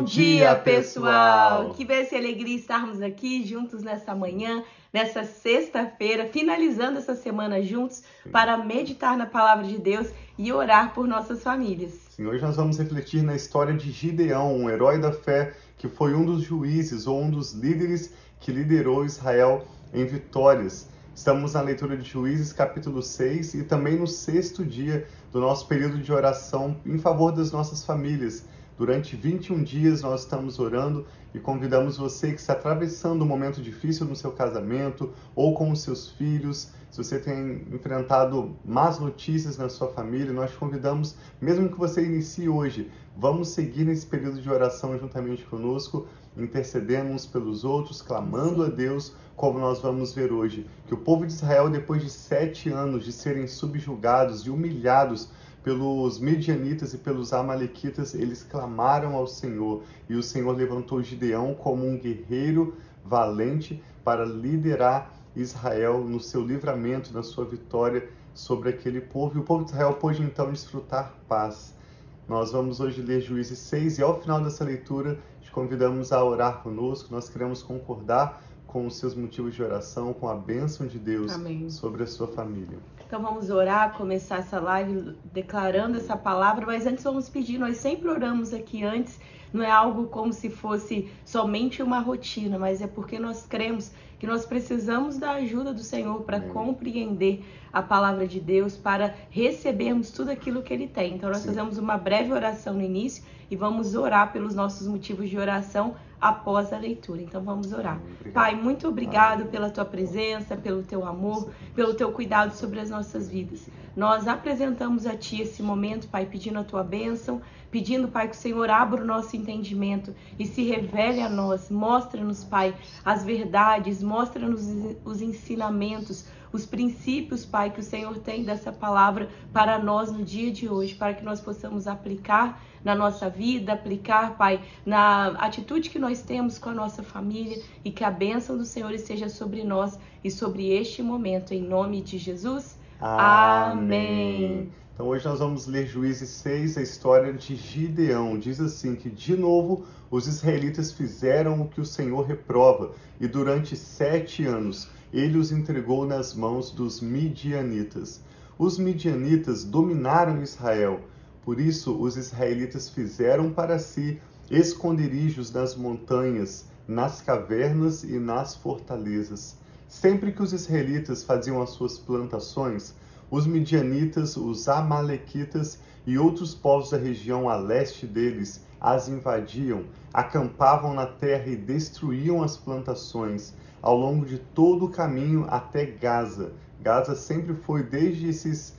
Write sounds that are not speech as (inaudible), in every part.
Bom dia, pessoal! Que bênção e alegria estarmos aqui juntos nessa manhã, nessa sexta-feira, finalizando essa semana juntos para meditar na palavra de Deus e orar por nossas famílias. Sim, hoje nós vamos refletir na história de Gideão, um herói da fé que foi um dos juízes ou um dos líderes que liderou Israel em vitórias. Estamos na leitura de Juízes, capítulo 6, e também no sexto dia do nosso período de oração em favor das nossas famílias. Durante 21 dias nós estamos orando e convidamos você que está atravessando um momento difícil no seu casamento ou com os seus filhos, se você tem enfrentado más notícias na sua família, nós te convidamos, mesmo que você inicie hoje, vamos seguir nesse período de oração juntamente conosco, intercedendo uns pelos outros, clamando a Deus, como nós vamos ver hoje, que o povo de Israel, depois de sete anos de serem subjugados e humilhados pelos midianitas e pelos amalequitas, eles clamaram ao Senhor e o Senhor levantou Gideão como um guerreiro valente para liderar Israel no seu livramento, na sua vitória sobre aquele povo. E o povo de Israel pôde então desfrutar paz. Nós vamos hoje ler Juízes 6 e ao final dessa leitura te convidamos a orar conosco. Nós queremos concordar com os seus motivos de oração, com a bênção de Deus Amém. sobre a sua família. Então vamos orar, começar essa live declarando essa palavra, mas antes vamos pedir, nós sempre oramos aqui antes, não é algo como se fosse somente uma rotina, mas é porque nós cremos que nós precisamos da ajuda do Senhor para compreender a palavra de Deus, para recebermos tudo aquilo que Ele tem. Então, nós Sim. fazemos uma breve oração no início e vamos orar pelos nossos motivos de oração após a leitura. Então vamos orar. Obrigado. Pai, muito obrigado pela tua presença, pelo teu amor, pelo teu cuidado sobre as nossas vidas. Nós apresentamos a ti esse momento, Pai, pedindo a tua bênção, pedindo, Pai, que o Senhor abra o nosso entendimento e se revele a nós. Mostra-nos, Pai, as verdades, mostra-nos os ensinamentos, os princípios, Pai, que o Senhor tem dessa palavra para nós no dia de hoje, para que nós possamos aplicar na nossa vida, aplicar, Pai, na atitude que nós temos com a nossa família e que a bênção do Senhor esteja sobre nós e sobre este momento, em nome de Jesus. Amém. Então hoje nós vamos ler Juízes 6, a história de Gideão. Diz assim que de novo os israelitas fizeram o que o Senhor reprova, e durante sete anos ele os entregou nas mãos dos midianitas. Os midianitas dominaram Israel, por isso os israelitas fizeram para si esconderijos nas montanhas, nas cavernas e nas fortalezas. Sempre que os israelitas faziam as suas plantações, os midianitas, os amalequitas e outros povos da região a leste deles as invadiam, acampavam na terra e destruíam as plantações ao longo de todo o caminho até Gaza. Gaza sempre foi, desde esses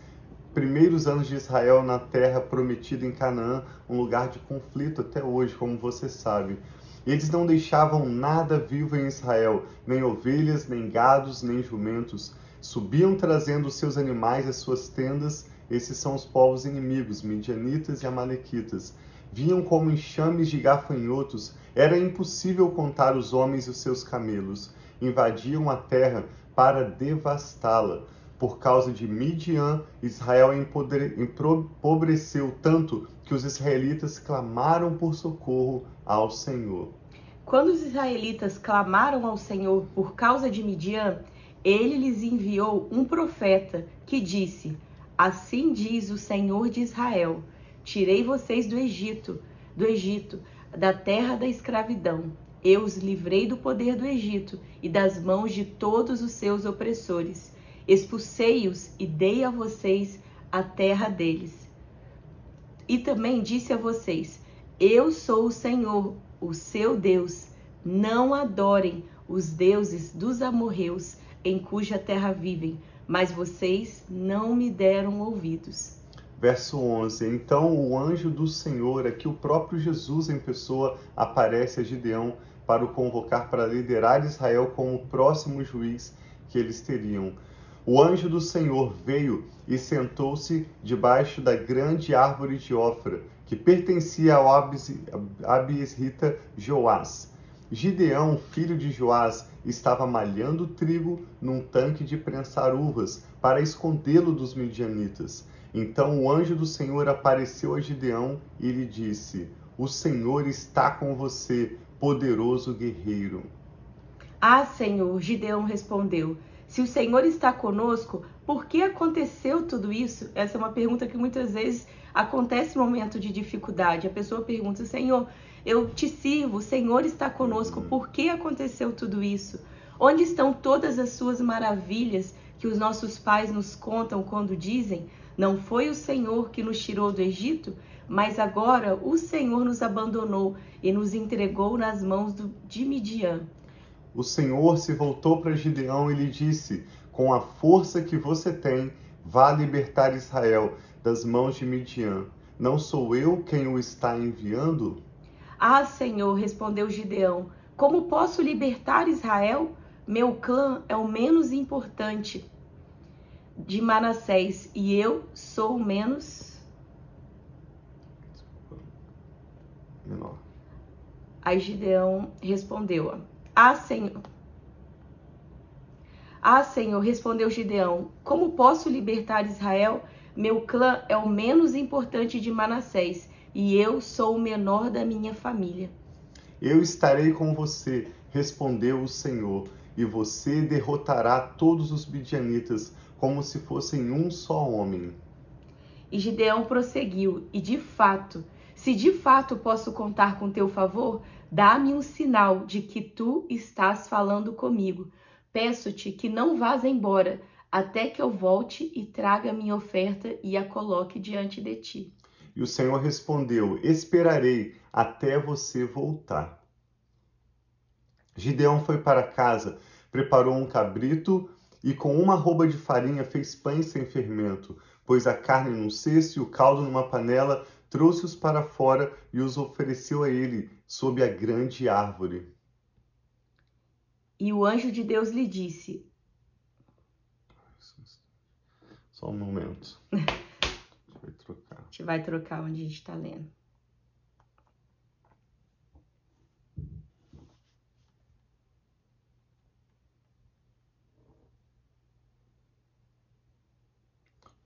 primeiros anos de Israel na terra prometida em Canaã, um lugar de conflito até hoje, como você sabe. Eles não deixavam nada vivo em Israel, nem ovelhas, nem gados, nem jumentos. Subiam trazendo seus animais às suas tendas. Esses são os povos inimigos, midianitas e amalequitas. Vinham como enxames de gafanhotos. Era impossível contar os homens e os seus camelos. Invadiam a terra para devastá-la. Por causa de Midian, Israel empobreceu tanto que os israelitas clamaram por socorro ao Senhor. Quando os israelitas clamaram ao Senhor por causa de Midian, ele lhes enviou um profeta que disse: Assim diz o Senhor de Israel: Tirei vocês do Egito, do Egito, da terra da escravidão. Eu os livrei do poder do Egito e das mãos de todos os seus opressores. Expulsei-os e dei a vocês a terra deles. E também disse a vocês: Eu sou o Senhor, o seu Deus. Não adorem os deuses dos amorreus em cuja terra vivem, mas vocês não me deram ouvidos. Verso 11: Então o anjo do Senhor, aqui o próprio Jesus em pessoa, aparece a Gideão para o convocar para liderar Israel como o próximo juiz que eles teriam. O anjo do Senhor veio e sentou-se debaixo da grande árvore de Ofra, que pertencia ao Abisrita Joás. Gideão, filho de Joás, estava malhando trigo num tanque de prensar uvas para escondê-lo dos midianitas. Então o anjo do Senhor apareceu a Gideão e lhe disse: O Senhor está com você, poderoso guerreiro. Ah, Senhor, Gideão respondeu. Se o Senhor está conosco, por que aconteceu tudo isso? Essa é uma pergunta que muitas vezes acontece no momento de dificuldade. A pessoa pergunta: Senhor, eu te sirvo, o Senhor está conosco, por que aconteceu tudo isso? Onde estão todas as suas maravilhas que os nossos pais nos contam quando dizem: Não foi o Senhor que nos tirou do Egito, mas agora o Senhor nos abandonou e nos entregou nas mãos do, de Midian. O Senhor se voltou para Gideão e lhe disse: Com a força que você tem, vá libertar Israel das mãos de Midian. Não sou eu quem o está enviando? Ah, Senhor, respondeu Gideão, como posso libertar Israel? Meu clã é o menos importante de Manassés e eu sou o menos menor. Aí Gideão respondeu: Ah, Senhor. Ah, Senhor, respondeu Gideão: Como posso libertar Israel? Meu clã é o menos importante de Manassés e eu sou o menor da minha família. Eu estarei com você, respondeu o Senhor, e você derrotará todos os midianitas como se fossem um só homem. E Gideão prosseguiu, e de fato, se de fato posso contar com teu favor, dá-me um sinal de que tu estás falando comigo. Peço-te que não vás embora, até que eu volte e traga minha oferta e a coloque diante de ti. E o Senhor respondeu: Esperarei até você voltar. Gideão foi para casa, preparou um cabrito e com uma roupa de farinha fez pães sem fermento, pôs a carne num cesto e o caldo numa panela, trouxe-os para fora e os ofereceu a ele sob a grande árvore. E o anjo de Deus lhe disse: Só um momento. (laughs) gente vai trocar onde a gente está lendo.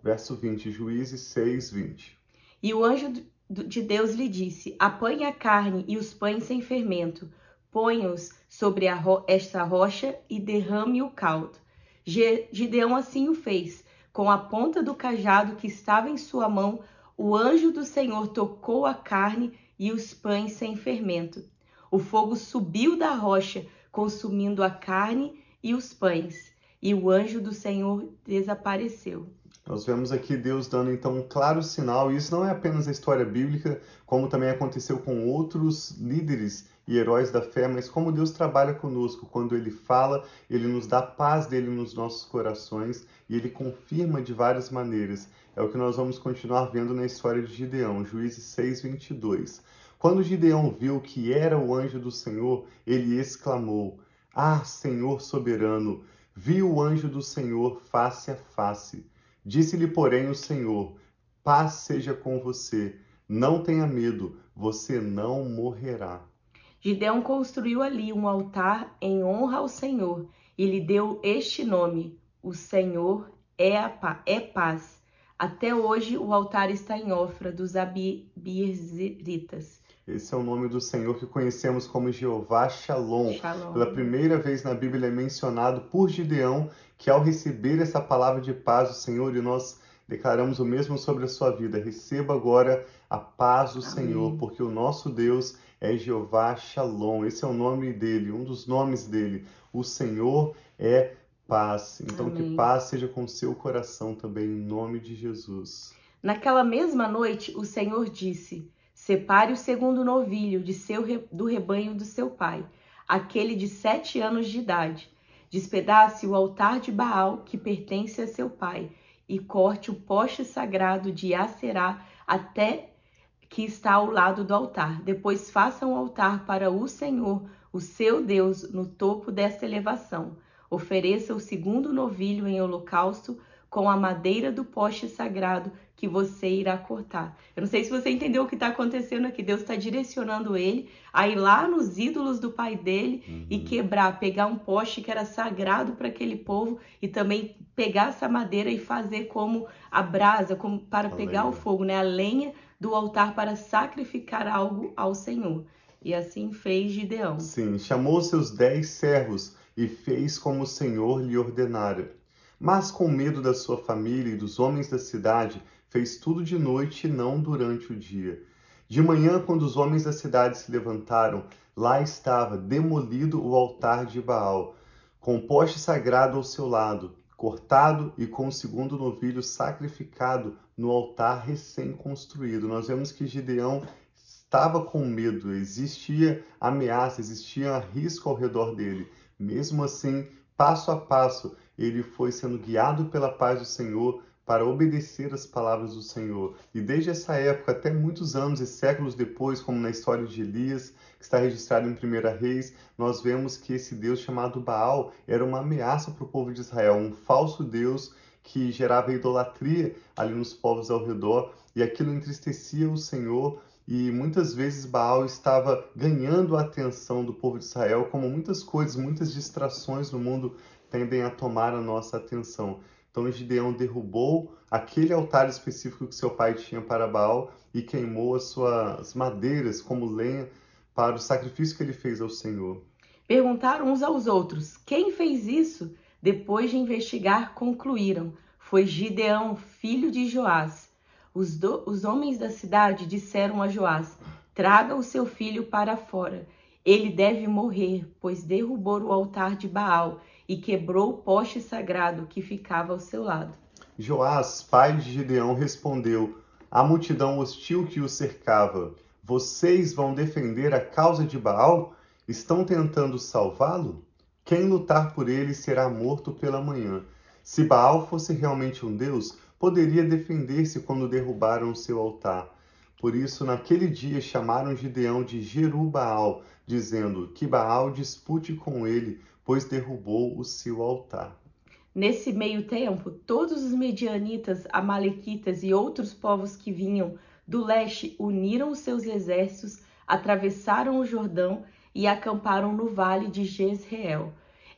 Verso 20, Juízes 6, 20. E o anjo de Deus lhe disse: Apanhe a carne e os pães sem fermento, põe-os sobre ro esta rocha e derrame o caldo. Gideão assim o fez com a ponta do cajado que estava em sua mão, o anjo do Senhor tocou a carne e os pães sem fermento. O fogo subiu da rocha, consumindo a carne e os pães, e o anjo do Senhor desapareceu. Nós vemos aqui Deus dando então um claro sinal, e isso não é apenas a história bíblica, como também aconteceu com outros líderes e heróis da fé, mas como Deus trabalha conosco. Quando Ele fala, Ele nos dá paz dele nos nossos corações e Ele confirma de várias maneiras. É o que nós vamos continuar vendo na história de Gideão, Juízes 6, 22. Quando Gideão viu que era o anjo do Senhor, ele exclamou: Ah, Senhor soberano! Vi o anjo do Senhor face a face. Disse-lhe, porém, o Senhor: Paz seja com você. Não tenha medo, você não morrerá. Gideão construiu ali um altar em honra ao Senhor e lhe deu este nome: O Senhor é, a é paz. Até hoje o altar está em Ofra dos Abiezeritas. Esse é o nome do Senhor que conhecemos como Jeová Shalom. Shalom. Pela primeira vez na Bíblia é mencionado por Gideão que ao receber essa palavra de paz do Senhor, e nós declaramos o mesmo sobre a sua vida, receba agora a paz do Amém. Senhor, porque o nosso Deus é Jeová Shalom. Esse é o nome dele, um dos nomes dele. O Senhor é paz. Então, Amém. que paz seja com o seu coração também, em nome de Jesus. Naquela mesma noite, o Senhor disse: Separe o segundo novilho de seu, do rebanho do seu pai, aquele de sete anos de idade. Despedace o altar de Baal que pertence a seu pai, e corte o poste sagrado de Aserá até que está ao lado do altar. Depois faça um altar para o Senhor, o seu Deus, no topo desta elevação. Ofereça o segundo novilho em holocausto com a madeira do poste sagrado que você irá cortar. Eu não sei se você entendeu o que está acontecendo aqui. Deus está direcionando ele a ir lá nos ídolos do pai dele uhum. e quebrar, pegar um poste que era sagrado para aquele povo e também pegar essa madeira e fazer como a brasa, como para a pegar lenha. o fogo, né? A lenha do altar para sacrificar algo ao Senhor. E assim fez Gideão. Sim, chamou seus dez servos e fez como o Senhor lhe ordenara. Mas com medo da sua família e dos homens da cidade, fez tudo de noite e não durante o dia. De manhã, quando os homens da cidade se levantaram, lá estava demolido o altar de Baal, com o poste sagrado ao seu lado, cortado e com o segundo novilho sacrificado no altar recém-construído. Nós vemos que Gideão estava com medo, existia ameaça, existia risco ao redor dele. Mesmo assim, passo a passo, ele foi sendo guiado pela paz do Senhor para obedecer as palavras do Senhor. E desde essa época, até muitos anos e séculos depois, como na história de Elias, que está registrado em 1 Reis, nós vemos que esse Deus chamado Baal era uma ameaça para o povo de Israel, um falso Deus que gerava idolatria ali nos povos ao redor, e aquilo entristecia o Senhor. E muitas vezes Baal estava ganhando a atenção do povo de Israel, como muitas coisas, muitas distrações no mundo tendem a tomar a nossa atenção. Então Gideão derrubou aquele altar específico que seu pai tinha para Baal e queimou as suas madeiras como lenha para o sacrifício que ele fez ao Senhor. Perguntaram uns aos outros: quem fez isso? Depois de investigar, concluíram: foi Gideão, filho de Joás. Os, do... Os homens da cidade disseram a Joás: traga o seu filho para fora. Ele deve morrer, pois derrubou o altar de Baal e quebrou o poste sagrado que ficava ao seu lado. Joás, pai de Gideão, respondeu à multidão hostil que o cercava: Vocês vão defender a causa de Baal? Estão tentando salvá-lo? Quem lutar por ele será morto pela manhã. Se Baal fosse realmente um deus, poderia defender-se quando derrubaram seu altar. Por isso, naquele dia chamaram Gideão de Jerubaal, dizendo que Baal dispute com ele, pois derrubou o seu altar. Nesse meio tempo, todos os medianitas, amalequitas e outros povos que vinham do leste uniram os seus exércitos, atravessaram o Jordão e acamparam no vale de Jezreel.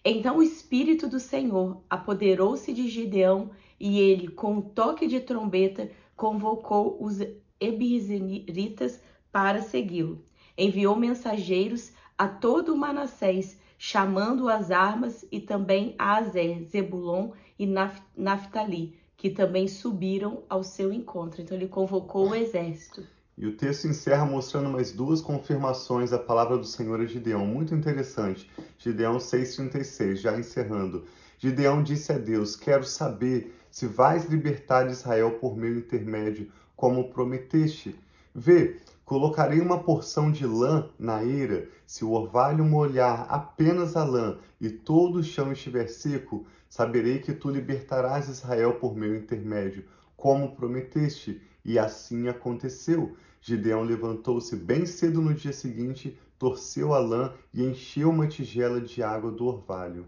Então o Espírito do Senhor apoderou-se de Gideão e ele, com um toque de trombeta, convocou os ebizeritas para segui-lo. Enviou mensageiros a todo Manassés chamando as armas e também a Azer, Zebulon e Naphtali, que também subiram ao seu encontro. Então ele convocou o exército. E o texto encerra mostrando mais duas confirmações da palavra do Senhor a Gideão, muito interessante. Gideão 6,36, já encerrando. Gideão disse a Deus: Quero saber se vais libertar Israel por meu intermédio, como prometeste. Vê, Colocarei uma porção de lã na eira, se o orvalho molhar apenas a lã e todo o chão estiver seco, saberei que tu libertarás Israel por meu intermédio, como prometeste. E assim aconteceu. Gideão levantou-se bem cedo no dia seguinte, torceu a lã e encheu uma tigela de água do orvalho.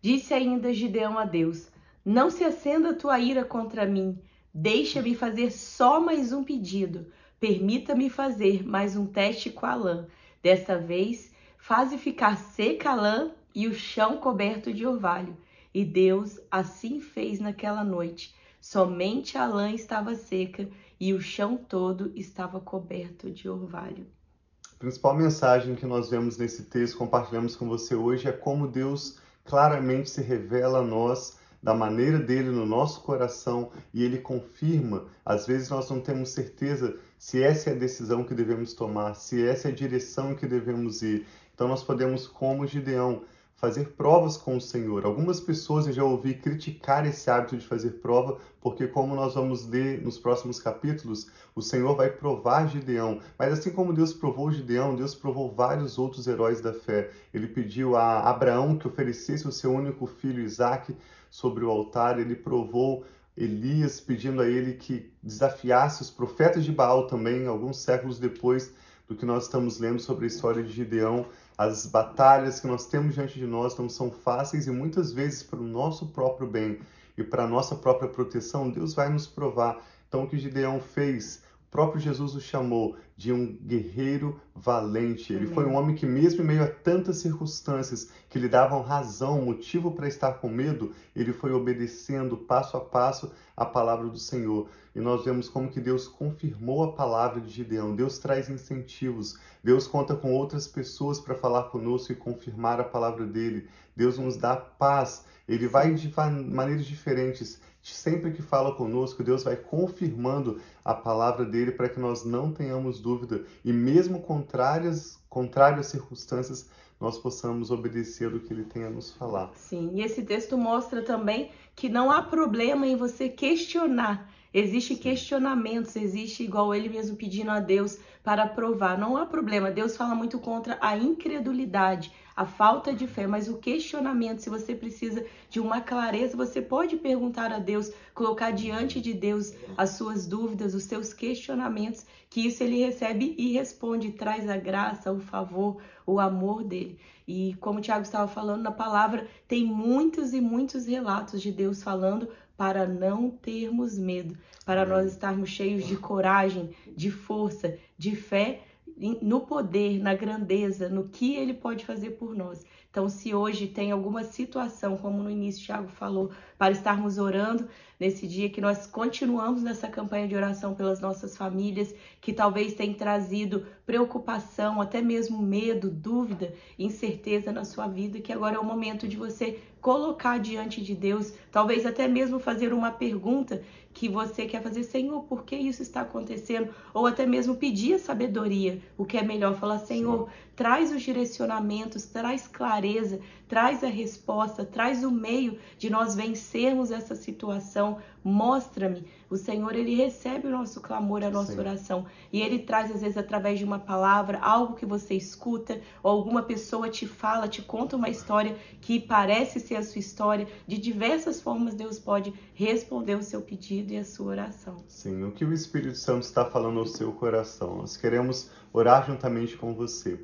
Disse ainda Gideão a Deus: Não se acenda tua ira contra mim. Deixa-me fazer só mais um pedido Permita-me fazer mais um teste com a lã. Desta vez, faze ficar seca a lã e o chão coberto de orvalho. E Deus assim fez naquela noite. Somente a lã estava seca e o chão todo estava coberto de orvalho. A principal mensagem que nós vemos nesse texto, compartilhamos com você hoje, é como Deus claramente se revela a nós da maneira dele no nosso coração e ele confirma. Às vezes nós não temos certeza se essa é a decisão que devemos tomar, se essa é a direção que devemos ir. Então nós podemos, como Gideão, fazer provas com o Senhor. Algumas pessoas eu já ouvi criticar esse hábito de fazer prova, porque como nós vamos ler nos próximos capítulos, o Senhor vai provar Gideão. Mas assim como Deus provou Gideão, Deus provou vários outros heróis da fé. Ele pediu a Abraão que oferecesse o seu único filho Isaque sobre o altar, ele provou Elias pedindo a ele que desafiasse os profetas de Baal também, alguns séculos depois do que nós estamos lendo sobre a história de Gideão. As batalhas que nós temos diante de nós não são fáceis e muitas vezes para o nosso próprio bem e para a nossa própria proteção, Deus vai nos provar. Então, o que Gideão fez, próprio Jesus o chamou, de um guerreiro valente. Ele Amém. foi um homem que, mesmo em meio a tantas circunstâncias que lhe davam razão, motivo para estar com medo, ele foi obedecendo passo a passo a palavra do Senhor. E nós vemos como que Deus confirmou a palavra de Gideão. Deus traz incentivos. Deus conta com outras pessoas para falar conosco e confirmar a palavra dele. Deus nos dá paz. Ele vai de maneiras diferentes sempre que fala conosco, Deus vai confirmando a palavra dele para que nós não tenhamos dúvida e mesmo contrárias, contrárias circunstâncias, nós possamos obedecer o que ele tem a nos falar. Sim, e esse texto mostra também que não há problema em você questionar. Existem questionamentos, existe igual ele mesmo pedindo a Deus para provar. Não há problema. Deus fala muito contra a incredulidade, a falta de fé, mas o questionamento, se você precisa de uma clareza, você pode perguntar a Deus, colocar diante de Deus as suas dúvidas, os seus questionamentos, que isso ele recebe e responde, traz a graça, o favor, o amor dele. E como o Tiago estava falando na palavra, tem muitos e muitos relatos de Deus falando para não termos medo, para nós estarmos cheios de coragem, de força, de fé no poder, na grandeza, no que ele pode fazer por nós. Então, se hoje tem alguma situação, como no início o Thiago falou, para estarmos orando nesse dia, que nós continuamos nessa campanha de oração pelas nossas famílias, que talvez tenha trazido preocupação, até mesmo medo, dúvida, incerteza na sua vida, que agora é o momento de você colocar diante de Deus, talvez até mesmo fazer uma pergunta que você quer fazer, Senhor, por que isso está acontecendo? Ou até mesmo pedir a sabedoria, o que é melhor falar, Senhor, Sim. traz os direcionamentos, traz clareza, traz a resposta, traz o meio de nós vencermos essa situação. Mostra-me. O Senhor, ele recebe o nosso clamor, a nossa Sim. oração. E ele traz, às vezes, através de uma palavra, algo que você escuta, ou alguma pessoa te fala, te conta uma história que parece ser a sua história. De diversas formas, Deus pode responder o seu pedido e a sua oração. Sim, o que o Espírito Santo está falando ao seu coração. Nós queremos orar juntamente com você.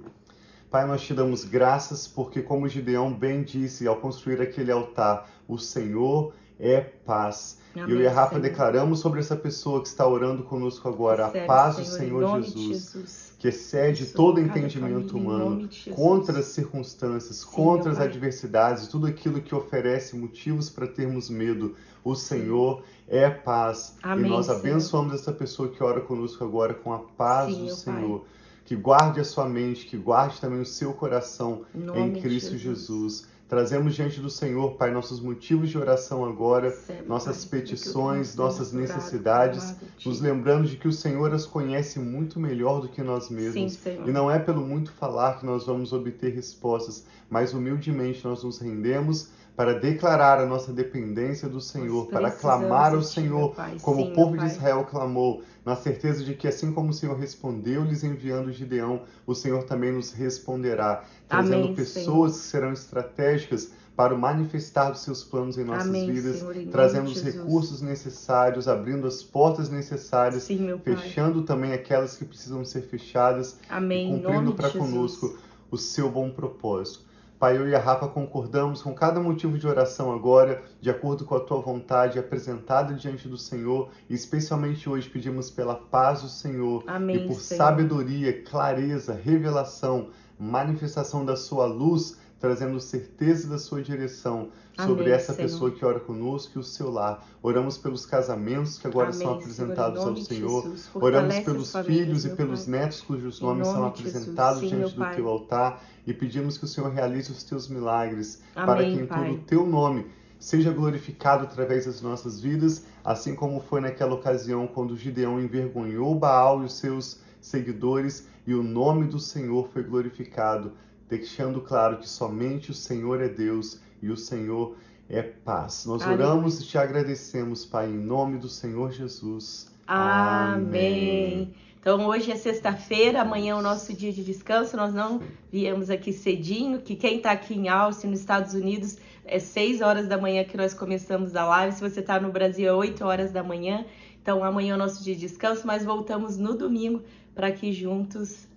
Pai, nós te damos graças porque, como Gideão bem disse ao construir aquele altar, o Senhor é paz. Amém, eu e a Rafa Senhor. declaramos sobre essa pessoa que está orando conosco agora Recebe, a paz do Senhor, Senhor Jesus, Jesus, que excede todo entendimento família, humano, contra as circunstâncias, contra as adversidades, tudo aquilo que oferece motivos para termos medo. O Senhor é paz. Amém, e nós abençoamos essa pessoa que ora conosco agora com a paz do Senhor. Pai que guarde a sua mente, que guarde também o seu coração em Cristo Jesus. Jesus. Trazemos diante do Senhor, Pai, nossos motivos de oração agora, Sempre, nossas pai, petições, nossas necessidades, nos lembrando de que o Senhor as conhece muito melhor do que nós mesmos. Sim, e não é pelo muito falar que nós vamos obter respostas, mas humildemente nós nos rendemos para declarar a nossa dependência do Senhor, para clamar ao Senhor, como Sim, o povo de Israel clamou, na certeza de que assim como o Senhor respondeu-lhes enviando Gideão, o Senhor também nos responderá, trazendo Amém, pessoas Senhor. que serão estratégicas para o manifestar dos seus planos em nossas Amém, vidas, Senhor, trazendo os recursos necessários, abrindo as portas necessárias, Sim, fechando também aquelas que precisam ser fechadas Amém, e cumprindo para conosco o seu bom propósito. Pai, eu e a Rafa concordamos com cada motivo de oração agora, de acordo com a tua vontade apresentada diante do Senhor, e especialmente hoje pedimos pela paz do Senhor Amém, e por Senhor. sabedoria, clareza, revelação, manifestação da sua luz, trazendo certeza da sua direção sobre Amém, essa Senhor. pessoa que ora conosco e o seu lar. Oramos pelos casamentos que agora Amém, são apresentados Senhor, ao Senhor. Oramos pelos filhos e pelos pai. netos cujos nomes são apresentados Sim, diante do teu altar e pedimos que o Senhor realize os teus milagres Amém, para que em todo o teu nome seja glorificado através das nossas vidas, assim como foi naquela ocasião quando Gideão envergonhou Baal e os seus seguidores e o nome do Senhor foi glorificado, deixando claro que somente o Senhor é Deus e o Senhor é paz. Nós Amém. oramos e te agradecemos, Pai, em nome do Senhor Jesus. Amém. Amém. Então hoje é sexta-feira, amanhã é o nosso dia de descanso. Nós não viemos aqui cedinho, que quem está aqui em Austin, nos Estados Unidos, é 6 horas da manhã que nós começamos a live. Se você está no Brasil, é 8 horas da manhã. Então amanhã é o nosso dia de descanso, mas voltamos no domingo para que juntos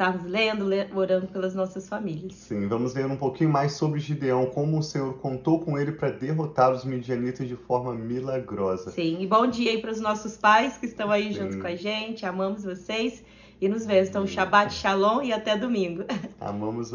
estarmos lendo, orando pelas nossas famílias. Sim, vamos ler um pouquinho mais sobre Gideão, como o Senhor contou com ele para derrotar os midianitas de forma milagrosa. Sim, e bom dia aí para os nossos pais que estão aí Sim. junto com a gente, amamos vocês. e nos vemos. Então, Shabbat Shalom e até domingo. Amamos